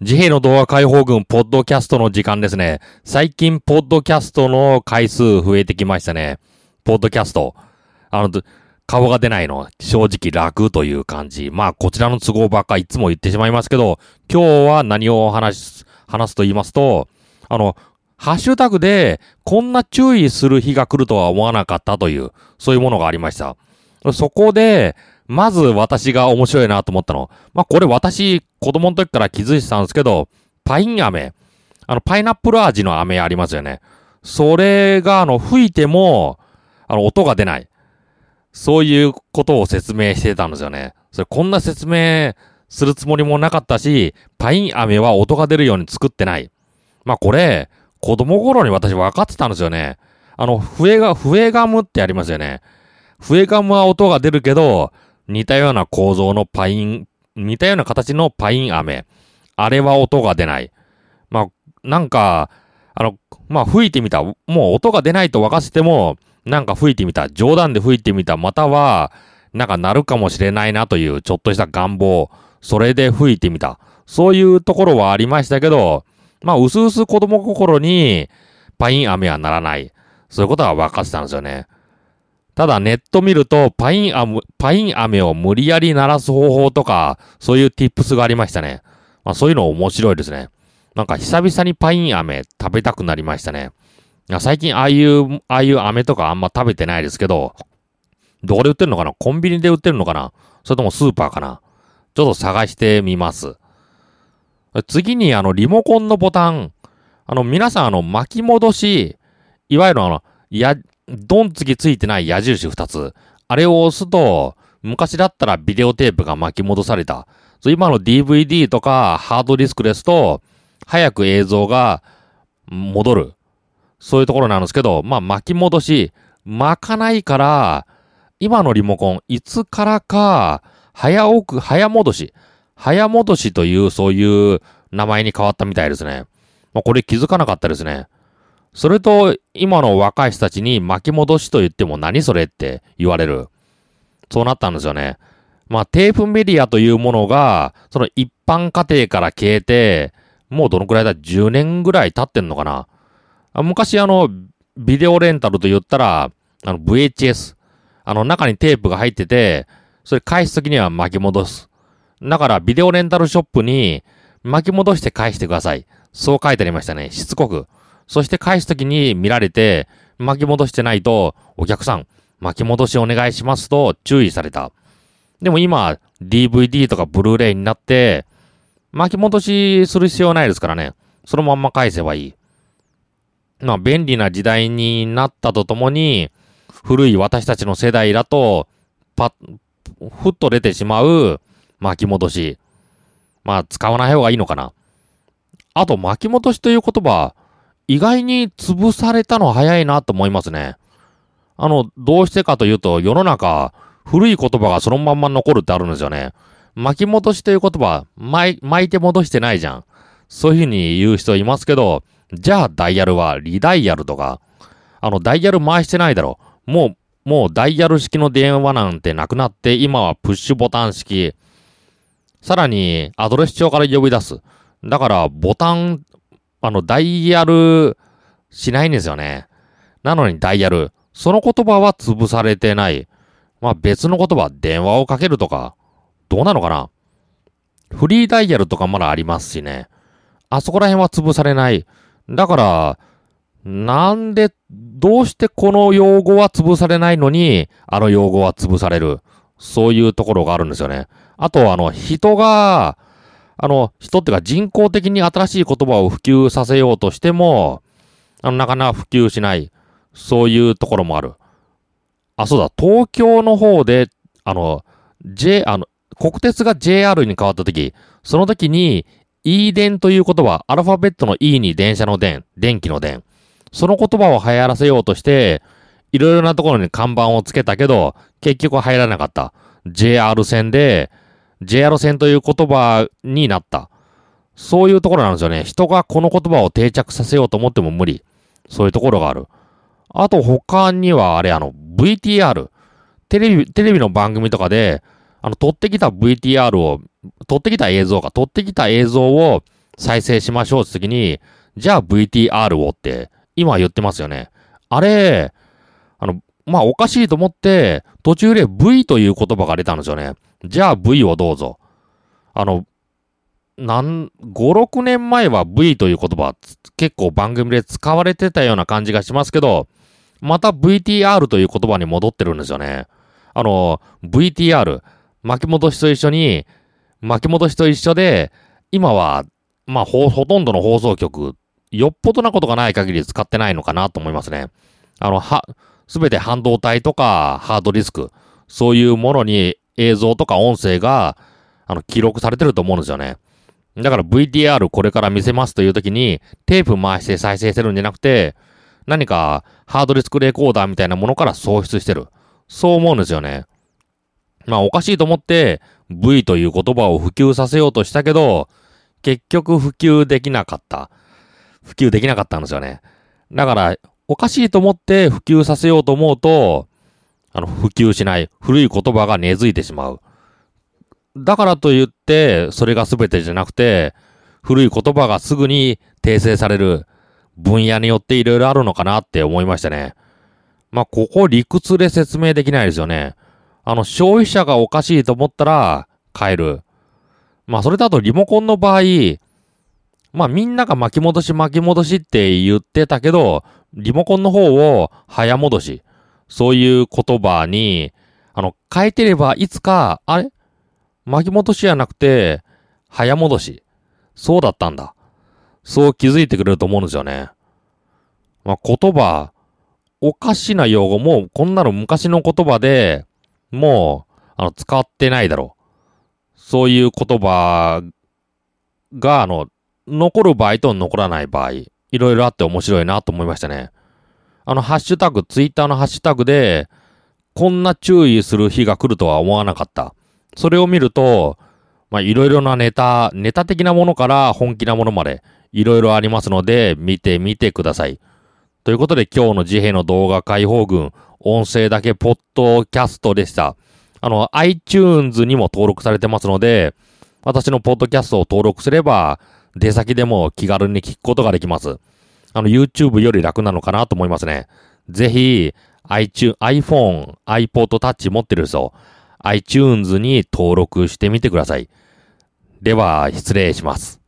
自閉の動画解放軍ポッドキャストの時間ですね。最近、ポッドキャストの回数増えてきましたね。ポッドキャスト。あの、顔が出ないの、正直楽という感じ。まあ、こちらの都合ばっかいつも言ってしまいますけど、今日は何を話す、話すと言いますと、あの、ハッシュタグで、こんな注意する日が来るとは思わなかったという、そういうものがありました。そこで、まず私が面白いなと思ったの。まあ、これ私、子供の時から気づいてたんですけど、パイン飴。あの、パイナップル味の飴ありますよね。それが、あの、吹いても、あの、音が出ない。そういうことを説明してたんですよね。それ、こんな説明するつもりもなかったし、パイン飴は音が出るように作ってない。まあ、これ、子供頃に私分かってたんですよね。あの、笛が、笛ガムってありますよね。笛ガムは音が出るけど、似たような構造のパイン、似たような形のパイン飴。あれは音が出ない。まあ、なんか、あの、まあ、吹いてみた。もう音が出ないと分かっても、なんか吹いてみた。冗談で吹いてみた。または、なんか鳴るかもしれないなというちょっとした願望。それで吹いてみた。そういうところはありましたけど、まあ、うすうす子供心に、パイン飴はならない。そういうことは分かってたんですよね。ただネット見ると、パインアム、パイン飴を無理やり鳴らす方法とか、そういう tips がありましたね。まあそういうの面白いですね。なんか久々にパイン飴食べたくなりましたね。最近ああいう、ああいう飴とかあんま食べてないですけど、どこで売ってるのかな？コンビニで売ってるのかな？それともスーパーかな？ちょっと探してみます。次にあのリモコンのボタン、あの皆さんあの巻き戻し、いわゆるあの、や、ドンつきついてない矢印2つ。あれを押すと、昔だったらビデオテープが巻き戻された。今の DVD とかハードディスクですと、早く映像が戻る。そういうところなんですけど、まあ巻き戻し、巻かないから、今のリモコン、いつからか、早送、早戻し。早戻しというそういう名前に変わったみたいですね。まあ、これ気づかなかったですね。それと、今の若い人たちに巻き戻しと言っても何それって言われる。そうなったんですよね。まあ、テープメディアというものが、その一般家庭から消えて、もうどのくらいだ ?10 年ぐらい経ってんのかな昔あの、ビデオレンタルと言ったら、あの VHS。あの中にテープが入ってて、それ返すときには巻き戻す。だからビデオレンタルショップに巻き戻して返してください。そう書いてありましたね。しつこく。そして返すときに見られて、巻き戻してないと、お客さん、巻き戻しお願いしますと注意された。でも今、DVD とかブルーレイになって、巻き戻しする必要ないですからね。そのまんま返せばいい。まあ、便利な時代になったとともに、古い私たちの世代だと、パッ、ふっと出てしまう巻き戻し。まあ、使わない方がいいのかな。あと、巻き戻しという言葉、意外に潰されたの早いなと思いますね。あの、どうしてかというと、世の中、古い言葉がそのまんま残るってあるんですよね。巻き戻しという言葉、巻いて戻してないじゃん。そういうふうに言う人いますけど、じゃあダイヤルはリダイヤルとか、あの、ダイヤル回してないだろ。もう、もうダイヤル式の電話なんてなくなって、今はプッシュボタン式。さらに、アドレス帳から呼び出す。だから、ボタンあの、ダイヤルしないんですよね。なのにダイヤル。その言葉は潰されてない。まあ別の言葉、電話をかけるとか、どうなのかなフリーダイヤルとかまだありますしね。あそこら辺は潰されない。だから、なんで、どうしてこの用語は潰されないのに、あの用語は潰される。そういうところがあるんですよね。あと、あの、人が、あの、人っていうか人工的に新しい言葉を普及させようとしても、あの、なかなか普及しない。そういうところもある。あ、そうだ、東京の方で、あの、J、あの、国鉄が JR に変わった時、その時に、E 電という言葉、アルファベットの E に電車の電、電気の電。その言葉を流行らせようとして、いろいろなところに看板をつけたけど、結局入らなかった。JR 線で、JR 線という言葉になった。そういうところなんですよね。人がこの言葉を定着させようと思っても無理。そういうところがある。あと他にはあれあの VTR。テレビ、テレビの番組とかで、あの、撮ってきた VTR を、撮ってきた映像か、撮ってきた映像を再生しましょうって時に、じゃあ VTR をって今言ってますよね。あれ、あの、まあ、おかしいと思って、途中で V という言葉が出たんですよね。じゃあ V をどうぞ。あの、なん、5、6年前は V という言葉結構番組で使われてたような感じがしますけど、また VTR という言葉に戻ってるんですよね。あの、VTR、巻き戻しと一緒に、巻き戻しと一緒で、今は、まあ、ほ、ほとんどの放送局、よっぽどなことがない限り使ってないのかなと思いますね。あの、は、すべて半導体とかハードディスク、そういうものに映像とか音声が、あの、記録されてると思うんですよね。だから VTR これから見せますという時に、テープ回して再生してるんじゃなくて、何かハードディスクレコーダーみたいなものから創出してる。そう思うんですよね。まあおかしいと思って V という言葉を普及させようとしたけど、結局普及できなかった。普及できなかったんですよね。だから、おかしいと思って普及させようと思うと、あの、普及しない。古い言葉が根付いてしまう。だからと言って、それが全てじゃなくて、古い言葉がすぐに訂正される分野によっていろいろあるのかなって思いましたね。まあ、ここ理屈で説明できないですよね。あの、消費者がおかしいと思ったら変える。まあ、それだとリモコンの場合、まあ、みんなが巻き戻し巻き戻しって言ってたけど、リモコンの方を早戻し。そういう言葉に、あの、変えてればいつか、あれ？巻き戻しじゃなくて、早戻し。そうだったんだ。そう気づいてくれると思うんですよね。まあ、言葉、おかしな用語も、こんなの昔の言葉で、もう、あの、使ってないだろう。そういう言葉が、あの、残る場合と残らない場合、いろいろあって面白いなと思いましたね。あの、ハッシュタグ、ツイッターのハッシュタグで、こんな注意する日が来るとは思わなかった。それを見ると、まあ、いろいろなネタ、ネタ的なものから本気なものまで、いろいろありますので、見てみてください。ということで、今日の自閉の動画解放群、音声だけポッドキャストでした。あの、iTunes にも登録されてますので、私のポッドキャストを登録すれば、出先でも気軽に聞くことができます。あの、YouTube より楽なのかなと思いますね。ぜひ、iTunes、iPhone、iPod Touch 持ってる人、iTunes に登録してみてください。では、失礼します。